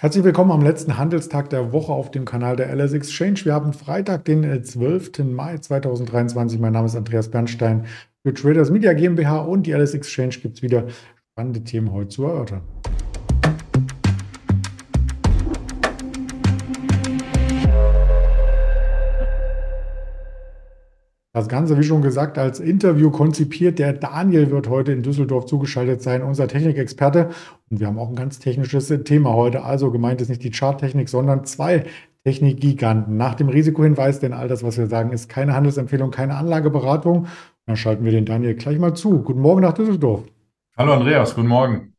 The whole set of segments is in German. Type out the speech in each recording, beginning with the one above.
Herzlich willkommen am letzten Handelstag der Woche auf dem Kanal der LS Exchange. Wir haben Freitag, den 12. Mai 2023. Mein Name ist Andreas Bernstein für Traders Media GmbH und die LS Exchange gibt es wieder spannende Themen heute zu erörtern. Das Ganze, wie schon gesagt, als Interview konzipiert. Der Daniel wird heute in Düsseldorf zugeschaltet sein, unser Technikexperte. Und wir haben auch ein ganz technisches Thema heute. Also gemeint ist nicht die Charttechnik, sondern zwei Technikgiganten. Nach dem Risikohinweis, denn all das, was wir sagen, ist keine Handelsempfehlung, keine Anlageberatung. Dann schalten wir den Daniel gleich mal zu. Guten Morgen nach Düsseldorf. Hallo Andreas, guten Morgen.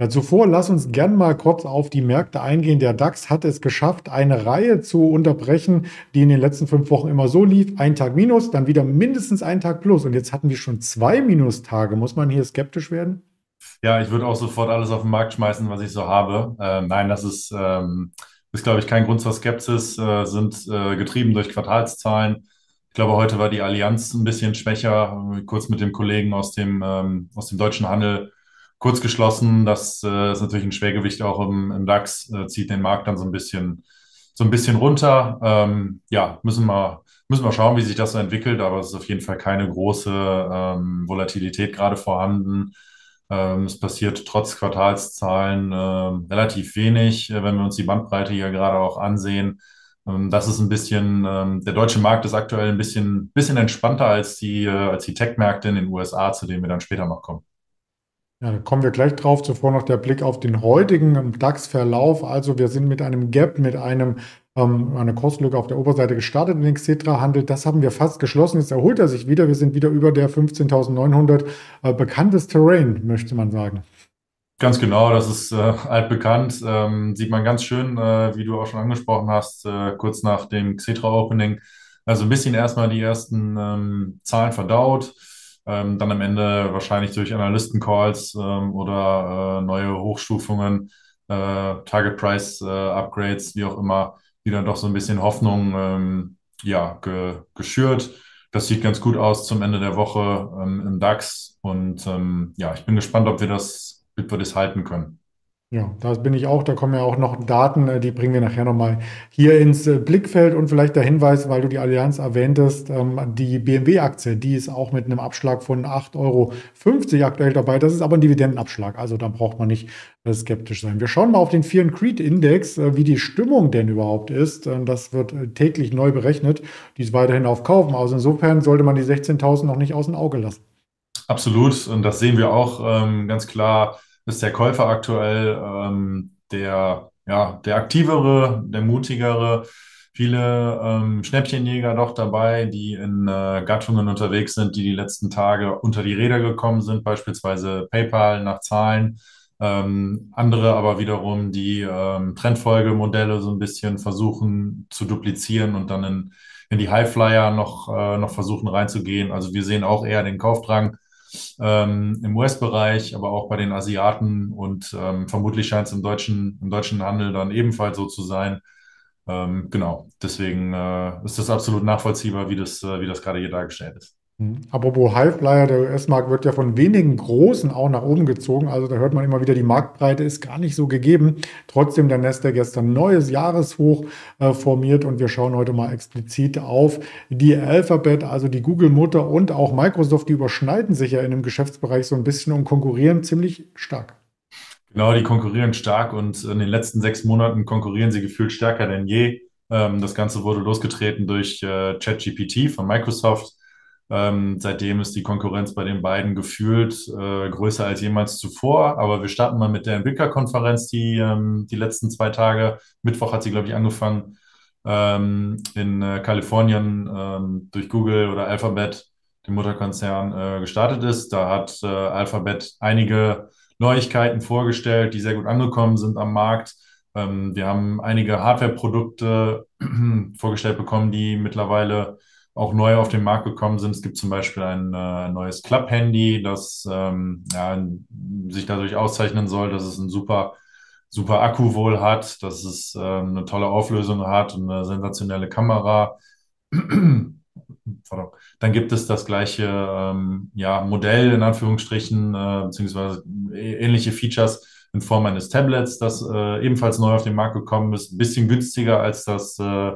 Ja, zuvor lass uns gern mal kurz auf die Märkte eingehen. Der DAX hat es geschafft, eine Reihe zu unterbrechen, die in den letzten fünf Wochen immer so lief. Ein Tag minus, dann wieder mindestens ein Tag plus. Und jetzt hatten wir schon zwei Minustage. Muss man hier skeptisch werden? Ja, ich würde auch sofort alles auf den Markt schmeißen, was ich so habe. Ähm, nein, das ist, ähm, ist, glaube ich, kein Grund zur Skepsis, äh, sind äh, getrieben durch Quartalszahlen. Ich glaube, heute war die Allianz ein bisschen schwächer. Kurz mit dem Kollegen aus dem, ähm, aus dem deutschen Handel kurz geschlossen. Das äh, ist natürlich ein Schwergewicht auch im, im DAX, äh, zieht den Markt dann so ein bisschen, so ein bisschen runter. Ähm, ja, müssen wir, müssen wir schauen, wie sich das entwickelt, aber es ist auf jeden Fall keine große ähm, Volatilität gerade vorhanden. Ähm, es passiert trotz Quartalszahlen äh, relativ wenig, äh, wenn wir uns die Bandbreite hier gerade auch ansehen. Ähm, das ist ein bisschen, ähm, der deutsche Markt ist aktuell ein bisschen, bisschen entspannter als die, äh, als die Tech-Märkte in den USA, zu denen wir dann später noch kommen. Ja, da kommen wir gleich drauf. Zuvor noch der Blick auf den heutigen DAX-Verlauf. Also wir sind mit einem Gap, mit einem ähm, einer Kurslücke auf der Oberseite gestartet in den Xetra-Handel. Das haben wir fast geschlossen. Jetzt erholt er sich wieder. Wir sind wieder über der 15.900. Äh, bekanntes Terrain, möchte man sagen. Ganz genau, das ist äh, altbekannt. Ähm, sieht man ganz schön, äh, wie du auch schon angesprochen hast, äh, kurz nach dem Xetra-Opening. Also ein bisschen erstmal die ersten ähm, Zahlen verdaut ähm, dann am Ende wahrscheinlich durch Analysten-Calls ähm, oder äh, neue Hochstufungen, äh, Target Price äh, Upgrades, wie auch immer, dann doch so ein bisschen Hoffnung ähm, ja, ge geschürt. Das sieht ganz gut aus zum Ende der Woche ähm, im DAX. Und ähm, ja, ich bin gespannt, ob wir das, ob wir das halten können. Ja, da bin ich auch. Da kommen ja auch noch Daten, äh, die bringen wir nachher nochmal hier ins äh, Blickfeld. Und vielleicht der Hinweis, weil du die Allianz erwähntest, ähm, die BMW-Aktie, die ist auch mit einem Abschlag von 8,50 Euro aktuell dabei. Das ist aber ein Dividendenabschlag, also da braucht man nicht äh, skeptisch sein. Wir schauen mal auf den Fear Creed Index, wie die Stimmung denn überhaupt ist. Das wird täglich neu berechnet. Die ist weiterhin auf Kaufen. Also insofern sollte man die 16.000 noch nicht aus dem Auge lassen. Absolut. Und das sehen wir auch ähm, ganz klar ist der Käufer aktuell ähm, der, ja, der aktivere, der mutigere. Viele ähm, Schnäppchenjäger doch dabei, die in äh, Gattungen unterwegs sind, die die letzten Tage unter die Räder gekommen sind, beispielsweise PayPal nach Zahlen. Ähm, andere aber wiederum, die ähm, Trendfolgemodelle so ein bisschen versuchen zu duplizieren und dann in, in die Highflyer noch, äh, noch versuchen reinzugehen. Also wir sehen auch eher den Kaufdrang ähm, im US-Bereich, aber auch bei den Asiaten und ähm, vermutlich scheint es im deutschen, im deutschen Handel dann ebenfalls so zu sein. Ähm, genau, deswegen äh, ist das absolut nachvollziehbar, wie das, äh, wie das gerade hier dargestellt ist. Mhm. Apropos Highflyer, der US-Markt wird ja von wenigen Großen auch nach oben gezogen. Also da hört man immer wieder, die Marktbreite ist gar nicht so gegeben. Trotzdem der Nasdaq gestern neues Jahreshoch äh, formiert und wir schauen heute mal explizit auf die Alphabet, also die Google-Mutter und auch Microsoft, die überschneiden sich ja in dem Geschäftsbereich so ein bisschen und konkurrieren ziemlich stark. Genau, die konkurrieren stark und in den letzten sechs Monaten konkurrieren sie gefühlt stärker denn je. Ähm, das Ganze wurde losgetreten durch äh, ChatGPT von Microsoft ähm, seitdem ist die Konkurrenz bei den beiden gefühlt äh, größer als jemals zuvor. Aber wir starten mal mit der Entwicklerkonferenz, die ähm, die letzten zwei Tage, Mittwoch hat sie, glaube ich, angefangen, ähm, in äh, Kalifornien ähm, durch Google oder Alphabet, dem Mutterkonzern, äh, gestartet ist. Da hat äh, Alphabet einige Neuigkeiten vorgestellt, die sehr gut angekommen sind am Markt. Ähm, wir haben einige Hardware-Produkte vorgestellt bekommen, die mittlerweile auch neu auf den Markt gekommen sind. Es gibt zum Beispiel ein äh, neues Club-Handy, das ähm, ja, sich dadurch auszeichnen soll, dass es ein super, super Akku wohl hat, dass es äh, eine tolle Auflösung hat und eine sensationelle Kamera. Dann gibt es das gleiche ähm, ja, Modell in Anführungsstrichen, äh, beziehungsweise ähnliche Features in Form eines Tablets, das äh, ebenfalls neu auf den Markt gekommen ist. Ein bisschen günstiger als das, äh,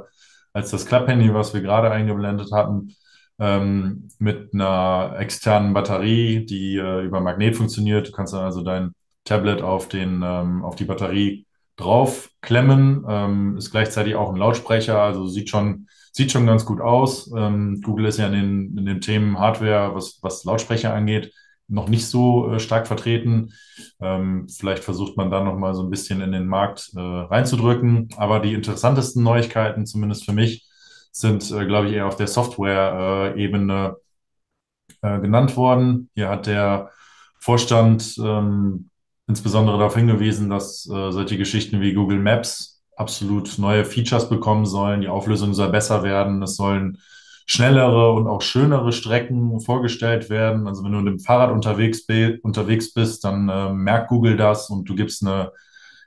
als das Klapphandy, was wir gerade eingeblendet hatten. Ähm, mit einer externen Batterie, die äh, über Magnet funktioniert. Du kannst dann also dein Tablet auf, den, ähm, auf die Batterie draufklemmen. Ähm, ist gleichzeitig auch ein Lautsprecher, also sieht schon, sieht schon ganz gut aus. Ähm, Google ist ja in den, in den Themen Hardware, was, was Lautsprecher angeht, noch nicht so äh, stark vertreten. Ähm, vielleicht versucht man da noch mal so ein bisschen in den Markt äh, reinzudrücken. Aber die interessantesten Neuigkeiten, zumindest für mich, sind, äh, glaube ich, eher auf der Software-Ebene äh, genannt worden. Hier hat der Vorstand ähm, insbesondere darauf hingewiesen, dass äh, solche Geschichten wie Google Maps absolut neue Features bekommen sollen. Die Auflösung soll besser werden. Es sollen schnellere und auch schönere Strecken vorgestellt werden. Also wenn du mit dem Fahrrad unterwegs, unterwegs bist, dann äh, merkt Google das und du gibst, eine,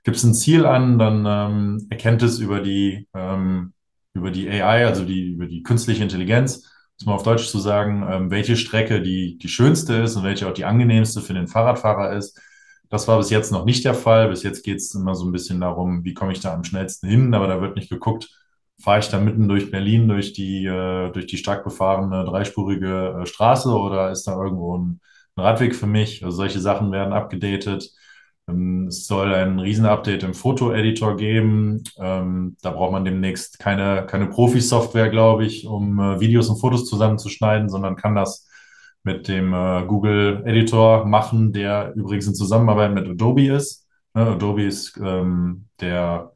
gibst ein Ziel an, dann ähm, erkennt es über die, ähm, über die AI, also die, über die künstliche Intelligenz, muss man auf Deutsch zu sagen, ähm, welche Strecke die, die schönste ist und welche auch die angenehmste für den Fahrradfahrer ist. Das war bis jetzt noch nicht der Fall. Bis jetzt geht es immer so ein bisschen darum, wie komme ich da am schnellsten hin, aber da wird nicht geguckt, fahre ich da mitten durch Berlin durch die, äh, durch die stark befahrene dreispurige äh, Straße oder ist da irgendwo ein, ein Radweg für mich? Also solche Sachen werden abgedatet. Ähm, es soll ein Riesenupdate im Foto-Editor geben. Ähm, da braucht man demnächst keine, keine Profi-Software, glaube ich, um äh, Videos und Fotos zusammenzuschneiden, sondern kann das mit dem äh, Google Editor machen, der übrigens in Zusammenarbeit mit Adobe ist. Ne, Adobe ist ähm, der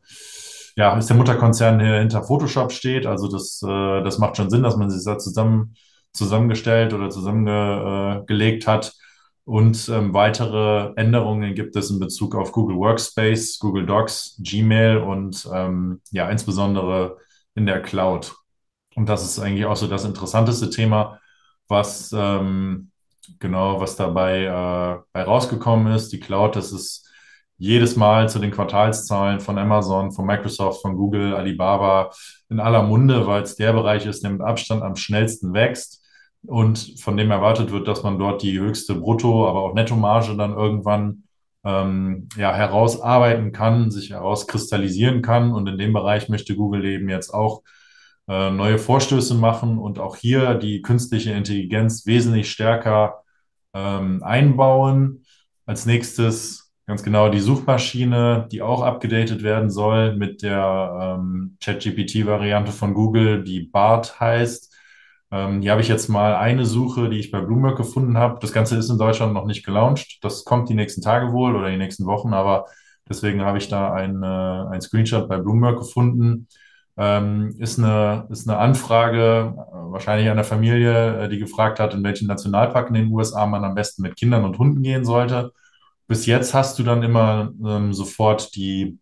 ja, ist der Mutterkonzern, der hinter Photoshop steht. Also das, äh, das macht schon Sinn, dass man sich da zusammen, zusammengestellt oder zusammengelegt hat. Und ähm, weitere Änderungen gibt es in Bezug auf Google Workspace, Google Docs, Gmail und ähm, ja, insbesondere in der Cloud. Und das ist eigentlich auch so das interessanteste Thema, was ähm, genau, was dabei äh, bei rausgekommen ist. Die Cloud, das ist jedes Mal zu den Quartalszahlen von Amazon, von Microsoft, von Google, Alibaba in aller Munde, weil es der Bereich ist, der mit Abstand am schnellsten wächst und von dem erwartet wird, dass man dort die höchste Brutto, aber auch Nettomarge dann irgendwann ähm, ja, herausarbeiten kann, sich herauskristallisieren kann. Und in dem Bereich möchte Google eben jetzt auch äh, neue Vorstöße machen und auch hier die künstliche Intelligenz wesentlich stärker ähm, einbauen. Als nächstes ganz genau die Suchmaschine, die auch abgedatet werden soll mit der ähm, ChatGPT-Variante von Google, die BART heißt. Ähm, hier habe ich jetzt mal eine Suche, die ich bei Bloomberg gefunden habe. Das Ganze ist in Deutschland noch nicht gelauncht. Das kommt die nächsten Tage wohl oder die nächsten Wochen, aber deswegen habe ich da ein, äh, ein Screenshot bei Bloomberg gefunden. Ähm, ist, eine, ist eine Anfrage äh, wahrscheinlich einer Familie, äh, die gefragt hat, in welchen Nationalpark in den USA man am besten mit Kindern und Hunden gehen sollte. Bis jetzt hast du dann immer ähm, sofort die,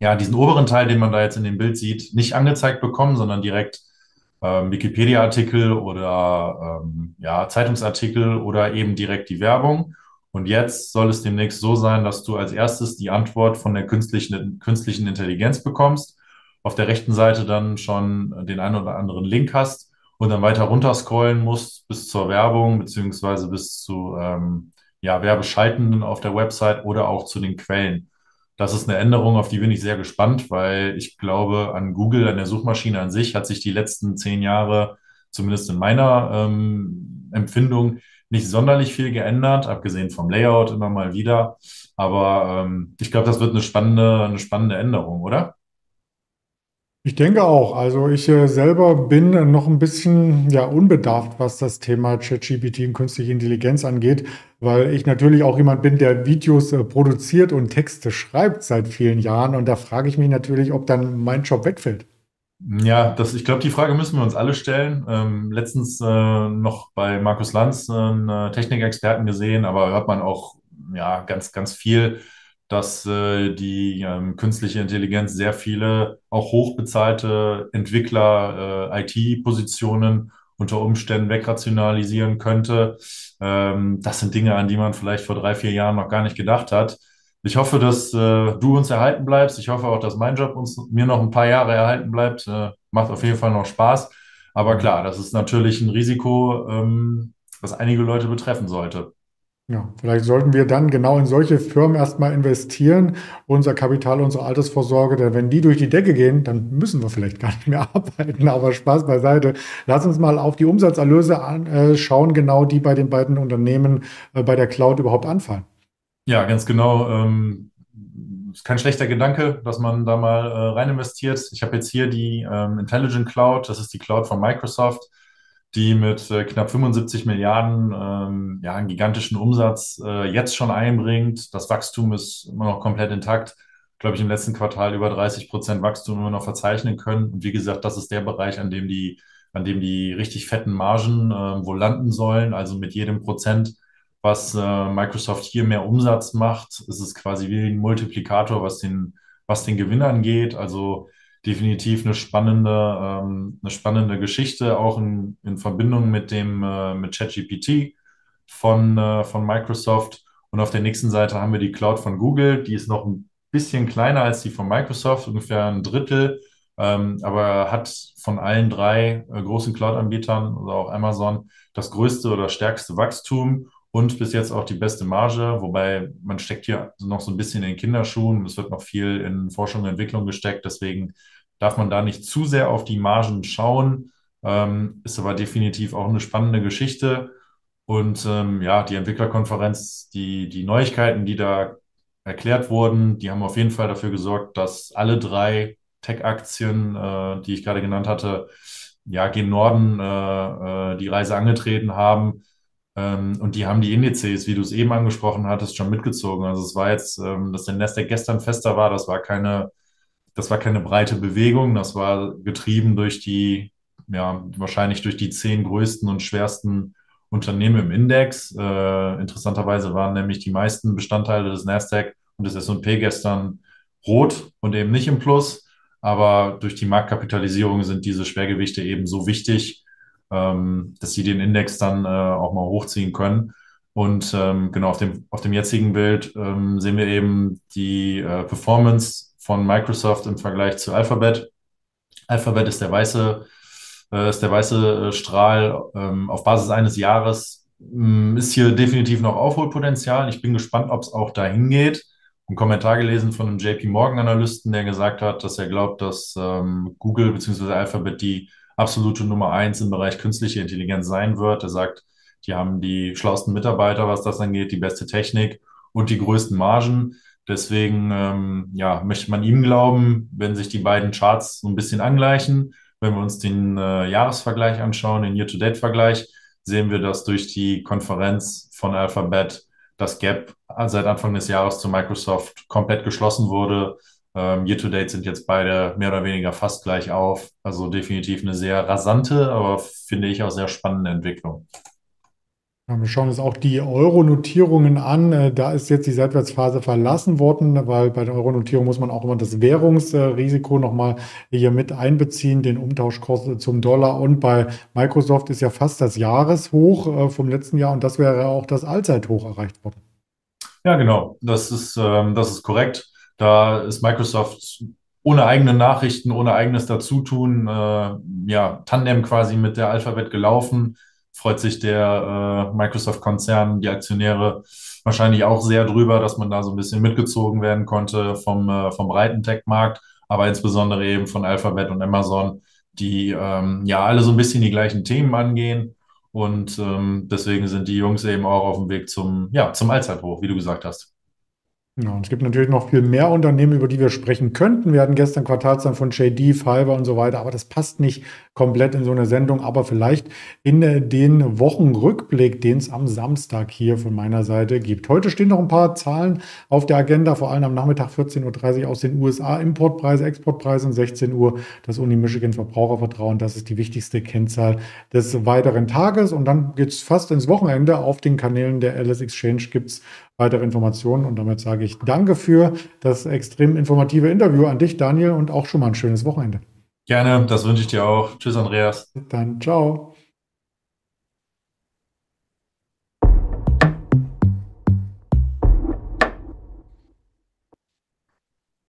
ja, diesen oberen Teil, den man da jetzt in dem Bild sieht, nicht angezeigt bekommen, sondern direkt ähm, Wikipedia-Artikel oder ähm, ja, Zeitungsartikel oder eben direkt die Werbung. Und jetzt soll es demnächst so sein, dass du als erstes die Antwort von der künstlichen, künstlichen Intelligenz bekommst, auf der rechten Seite dann schon den einen oder anderen Link hast und dann weiter runterscrollen musst bis zur Werbung beziehungsweise bis zu ähm, ja, Werbeschaltenden auf der Website oder auch zu den Quellen. Das ist eine Änderung, auf die bin ich sehr gespannt, weil ich glaube, an Google, an der Suchmaschine an sich, hat sich die letzten zehn Jahre, zumindest in meiner ähm, Empfindung, nicht sonderlich viel geändert, abgesehen vom Layout immer mal wieder. Aber ähm, ich glaube, das wird eine spannende, eine spannende Änderung, oder? Ich denke auch. Also ich äh, selber bin noch ein bisschen ja unbedarft, was das Thema ChatGPT und künstliche Intelligenz angeht, weil ich natürlich auch jemand bin, der Videos äh, produziert und Texte schreibt seit vielen Jahren. Und da frage ich mich natürlich, ob dann mein Job wegfällt. Ja, das, ich glaube, die Frage müssen wir uns alle stellen. Ähm, letztens äh, noch bei Markus Lanz einen äh, Technikexperten gesehen, aber hört man auch ja ganz, ganz viel dass äh, die ähm, künstliche Intelligenz sehr viele auch hochbezahlte Entwickler, äh, IT-Positionen unter Umständen wegrationalisieren könnte. Ähm, das sind Dinge, an die man vielleicht vor drei, vier Jahren noch gar nicht gedacht hat. Ich hoffe, dass äh, du uns erhalten bleibst. Ich hoffe auch, dass mein Job uns mir noch ein paar Jahre erhalten bleibt. Äh, macht auf jeden Fall noch Spaß. Aber klar, das ist natürlich ein Risiko, ähm, was einige Leute betreffen sollte. Ja, vielleicht sollten wir dann genau in solche Firmen erstmal investieren, unser Kapital, unsere Altersvorsorge, denn wenn die durch die Decke gehen, dann müssen wir vielleicht gar nicht mehr arbeiten. Aber Spaß beiseite. Lass uns mal auf die Umsatzerlöse anschauen, genau die bei den beiden Unternehmen äh, bei der Cloud überhaupt anfallen. Ja, ganz genau. Ähm, ist kein schlechter Gedanke, dass man da mal äh, rein investiert. Ich habe jetzt hier die ähm, Intelligent Cloud, das ist die Cloud von Microsoft die mit äh, knapp 75 Milliarden ähm, ja, einen gigantischen Umsatz äh, jetzt schon einbringt. Das Wachstum ist immer noch komplett intakt. Glaube ich, im letzten Quartal über 30 Prozent Wachstum immer noch verzeichnen können. Und wie gesagt, das ist der Bereich, an dem die, an dem die richtig fetten Margen äh, wohl landen sollen. Also mit jedem Prozent, was äh, Microsoft hier mehr Umsatz macht, ist es quasi wie ein Multiplikator, was den, was den Gewinn angeht. Also definitiv eine spannende, ähm, eine spannende Geschichte, auch in, in Verbindung mit dem äh, mit ChatGPT von, äh, von Microsoft. Und auf der nächsten Seite haben wir die Cloud von Google, die ist noch ein bisschen kleiner als die von Microsoft, ungefähr ein Drittel, ähm, aber hat von allen drei äh, großen Cloud-Anbietern, also auch Amazon, das größte oder stärkste Wachstum und bis jetzt auch die beste Marge, wobei man steckt hier noch so ein bisschen in Kinderschuhen. Es wird noch viel in Forschung und Entwicklung gesteckt, deswegen darf man da nicht zu sehr auf die Margen schauen. Ähm, ist aber definitiv auch eine spannende Geschichte. Und ähm, ja, die Entwicklerkonferenz, die, die Neuigkeiten, die da erklärt wurden, die haben auf jeden Fall dafür gesorgt, dass alle drei Tech-Aktien, äh, die ich gerade genannt hatte, ja, gen Norden äh, äh, die Reise angetreten haben. Ähm, und die haben die Indizes, wie du es eben angesprochen hattest, schon mitgezogen. Also es war jetzt, ähm, dass der Nasdaq gestern fester war, das war keine das war keine breite Bewegung, das war getrieben durch die, ja, wahrscheinlich durch die zehn größten und schwersten Unternehmen im Index. Äh, interessanterweise waren nämlich die meisten Bestandteile des Nasdaq und des S&P gestern rot und eben nicht im Plus. Aber durch die Marktkapitalisierung sind diese Schwergewichte eben so wichtig, ähm, dass sie den Index dann äh, auch mal hochziehen können. Und ähm, genau auf dem, auf dem jetzigen Bild ähm, sehen wir eben die äh, Performance von Microsoft im Vergleich zu Alphabet. Alphabet ist der weiße, äh, ist der weiße äh, Strahl ähm, auf Basis eines Jahres. Ähm, ist hier definitiv noch Aufholpotenzial. Ich bin gespannt, ob es auch dahin geht. Ein Kommentar gelesen von einem JP Morgan Analysten, der gesagt hat, dass er glaubt, dass ähm, Google bzw. Alphabet die absolute Nummer eins im Bereich künstliche Intelligenz sein wird. Er sagt, die haben die schlauesten Mitarbeiter, was das angeht, die beste Technik und die größten Margen. Deswegen ähm, ja, möchte man ihm glauben, wenn sich die beiden Charts so ein bisschen angleichen. Wenn wir uns den äh, Jahresvergleich anschauen, den Year-to-Date-Vergleich, sehen wir, dass durch die Konferenz von Alphabet das Gap seit Anfang des Jahres zu Microsoft komplett geschlossen wurde. Ähm, Year-to-Date sind jetzt beide mehr oder weniger fast gleich auf. Also definitiv eine sehr rasante, aber finde ich auch sehr spannende Entwicklung. Wir schauen uns auch die Euro-Notierungen an. Äh, da ist jetzt die Seitwärtsphase verlassen worden, weil bei der Euro-Notierung muss man auch immer das Währungsrisiko nochmal hier mit einbeziehen, den Umtauschkurs zum Dollar. Und bei Microsoft ist ja fast das Jahreshoch äh, vom letzten Jahr und das wäre auch das Allzeithoch erreicht worden. Ja, genau. Das ist, ähm, das ist korrekt. Da ist Microsoft ohne eigene Nachrichten, ohne eigenes Dazutun, äh, ja, Tandem quasi mit der Alphabet gelaufen freut sich der äh, Microsoft-Konzern, die Aktionäre wahrscheinlich auch sehr drüber, dass man da so ein bisschen mitgezogen werden konnte vom, äh, vom breiten Tech-Markt, aber insbesondere eben von Alphabet und Amazon, die ähm, ja alle so ein bisschen die gleichen Themen angehen. Und ähm, deswegen sind die Jungs eben auch auf dem Weg zum, ja, zum Allzeithoch, wie du gesagt hast. Ja, und es gibt natürlich noch viel mehr Unternehmen, über die wir sprechen könnten. Wir hatten gestern Quartalszahlen von JD, Fiverr und so weiter, aber das passt nicht komplett in so eine Sendung. Aber vielleicht in äh, den Wochenrückblick, den es am Samstag hier von meiner Seite gibt. Heute stehen noch ein paar Zahlen auf der Agenda, vor allem am Nachmittag 14.30 Uhr aus den USA. Importpreise, Exportpreise und 16 Uhr das Uni Michigan Verbrauchervertrauen. Das ist die wichtigste Kennzahl des weiteren Tages. Und dann geht es fast ins Wochenende. Auf den Kanälen der Alice Exchange gibt es weitere Informationen. Und damit sage ich danke für das extrem informative Interview an dich, Daniel, und auch schon mal ein schönes Wochenende. Gerne, das wünsche ich dir auch. Tschüss, Andreas. Dann ciao.